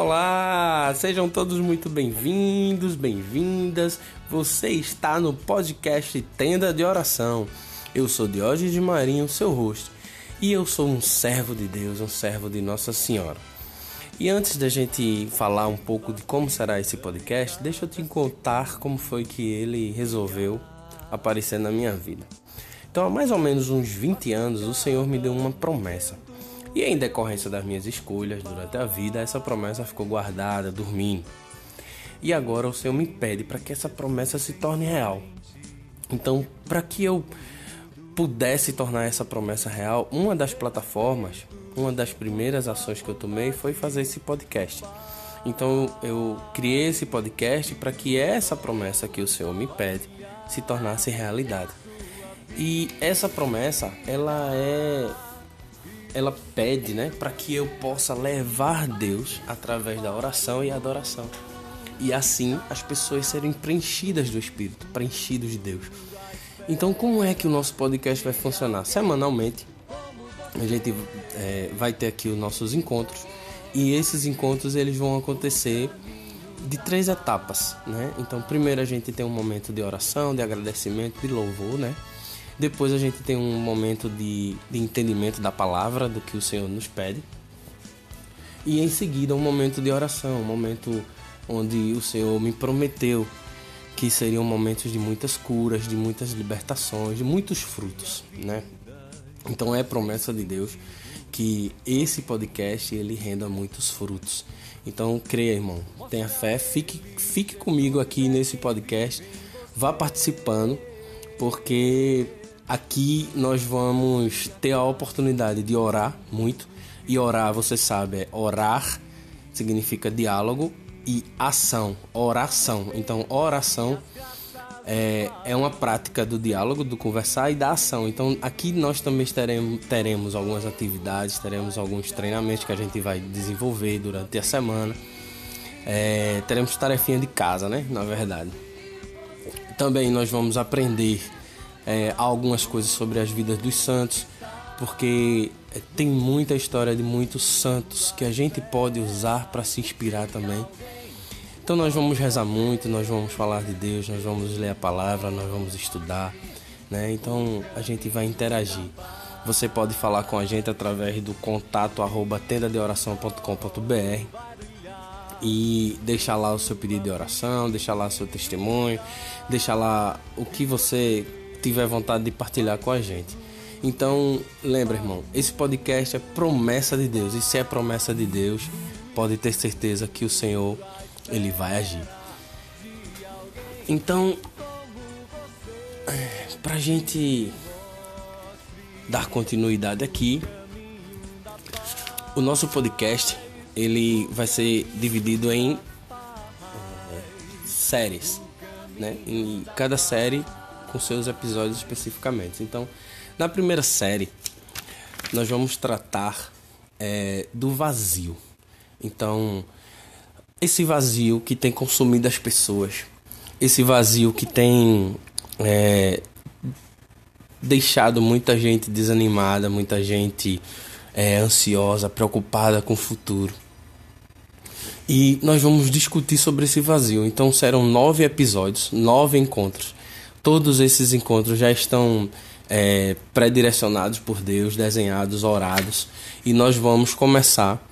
Olá, sejam todos muito bem-vindos, bem-vindas. Você está no podcast Tenda de Oração. Eu sou Diógenes de Marinho, seu host, e eu sou um servo de Deus, um servo de Nossa Senhora. E antes da gente falar um pouco de como será esse podcast, deixa eu te contar como foi que ele resolveu aparecer na minha vida. Então, há mais ou menos uns 20 anos, o Senhor me deu uma promessa. E em decorrência das minhas escolhas durante a vida, essa promessa ficou guardada, dormindo. E agora o Senhor me pede para que essa promessa se torne real. Então, para que eu pudesse tornar essa promessa real, uma das plataformas, uma das primeiras ações que eu tomei foi fazer esse podcast. Então, eu criei esse podcast para que essa promessa que o Senhor me pede se tornasse realidade. E essa promessa, ela é ela pede, né, para que eu possa levar Deus através da oração e adoração. E assim as pessoas serem preenchidas do Espírito, preenchidos de Deus. Então, como é que o nosso podcast vai funcionar? Semanalmente, a gente é, vai ter aqui os nossos encontros e esses encontros eles vão acontecer de três etapas, né? Então, primeiro a gente tem um momento de oração, de agradecimento, de louvor, né? Depois a gente tem um momento de, de entendimento da palavra, do que o Senhor nos pede. E em seguida um momento de oração, um momento onde o Senhor me prometeu que seriam momentos de muitas curas, de muitas libertações, de muitos frutos, né? Então é promessa de Deus que esse podcast ele renda muitos frutos. Então creia, irmão, tenha fé, fique, fique comigo aqui nesse podcast, vá participando, porque aqui nós vamos ter a oportunidade de orar muito. E orar, você sabe, é orar significa diálogo e ação, oração. Então, oração é, é uma prática do diálogo, do conversar e da ação. Então, aqui nós também teremos, teremos algumas atividades, teremos alguns treinamentos que a gente vai desenvolver durante a semana. É, teremos tarefinha de casa, né? Na verdade. Também nós vamos aprender é, algumas coisas sobre as vidas dos santos, porque tem muita história de muitos santos que a gente pode usar para se inspirar também. Então nós vamos rezar muito, nós vamos falar de Deus, nós vamos ler a palavra, nós vamos estudar, né? Então a gente vai interagir. Você pode falar com a gente através do contato arroba tendadeoração.com.br e deixar lá o seu pedido de oração, deixar lá o seu testemunho, deixar lá o que você tiver vontade de partilhar com a gente. Então, lembra, irmão, esse podcast é promessa de Deus. E se é promessa de Deus, pode ter certeza que o Senhor ele vai agir. Então, pra gente dar continuidade aqui, o nosso podcast ele vai ser dividido em é, séries, né? E cada série com seus episódios especificamente. Então, na primeira série, nós vamos tratar é, do vazio. Então, esse vazio que tem consumido as pessoas, esse vazio que tem é, deixado muita gente desanimada, muita gente é, ansiosa, preocupada com o futuro. E nós vamos discutir sobre esse vazio. Então serão nove episódios, nove encontros. Todos esses encontros já estão é, pré-direcionados por Deus, desenhados, orados. E nós vamos começar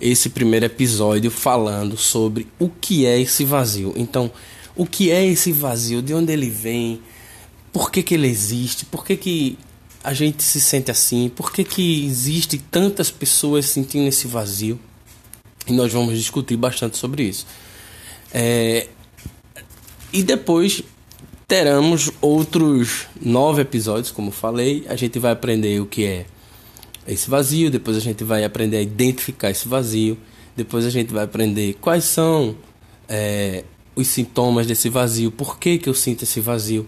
esse primeiro episódio falando sobre o que é esse vazio. Então, o que é esse vazio? De onde ele vem? Por que, que ele existe? Por que, que a gente se sente assim? Por que, que existe tantas pessoas sentindo esse vazio? E nós vamos discutir bastante sobre isso. É... E depois teremos outros nove episódios, como falei. A gente vai aprender o que é esse vazio, depois a gente vai aprender a identificar esse vazio, depois a gente vai aprender quais são é, os sintomas desse vazio, por que, que eu sinto esse vazio.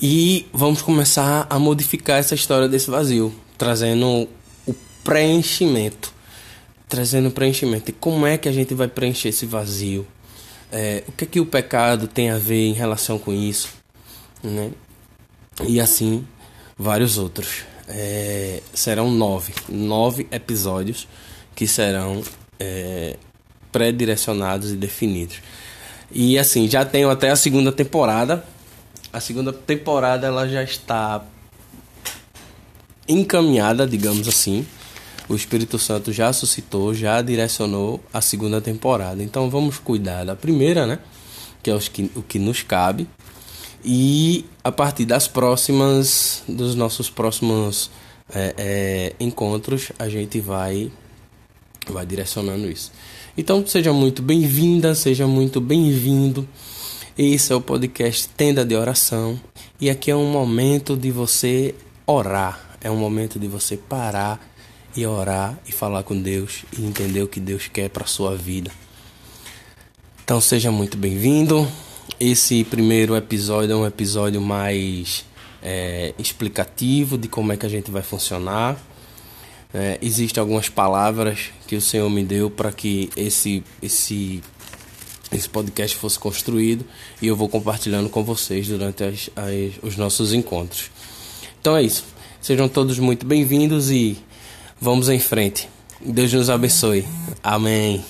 E vamos começar a modificar essa história desse vazio, trazendo o preenchimento. Trazendo preenchimento. E como é que a gente vai preencher esse vazio? É, o que é que o pecado tem a ver em relação com isso? Né? E assim, vários outros. É, serão nove. Nove episódios que serão é, pré-direcionados e definidos. E assim, já tenho até a segunda temporada. A segunda temporada ela já está encaminhada, digamos assim. O Espírito Santo já suscitou, já direcionou a segunda temporada. Então vamos cuidar da primeira, né? Que é os que, o que nos cabe. E a partir das próximas, dos nossos próximos é, é, encontros, a gente vai, vai direcionando isso. Então seja muito bem-vinda, seja muito bem-vindo. Esse é o podcast Tenda de Oração e aqui é um momento de você orar, é um momento de você parar e orar e falar com Deus e entender o que Deus quer para sua vida. Então seja muito bem-vindo. Esse primeiro episódio é um episódio mais é, explicativo de como é que a gente vai funcionar. É, Existem algumas palavras que o Senhor me deu para que esse, esse, esse podcast fosse construído e eu vou compartilhando com vocês durante as, as, os nossos encontros. Então é isso. Sejam todos muito bem-vindos e vamos em frente. Deus nos abençoe. Amém.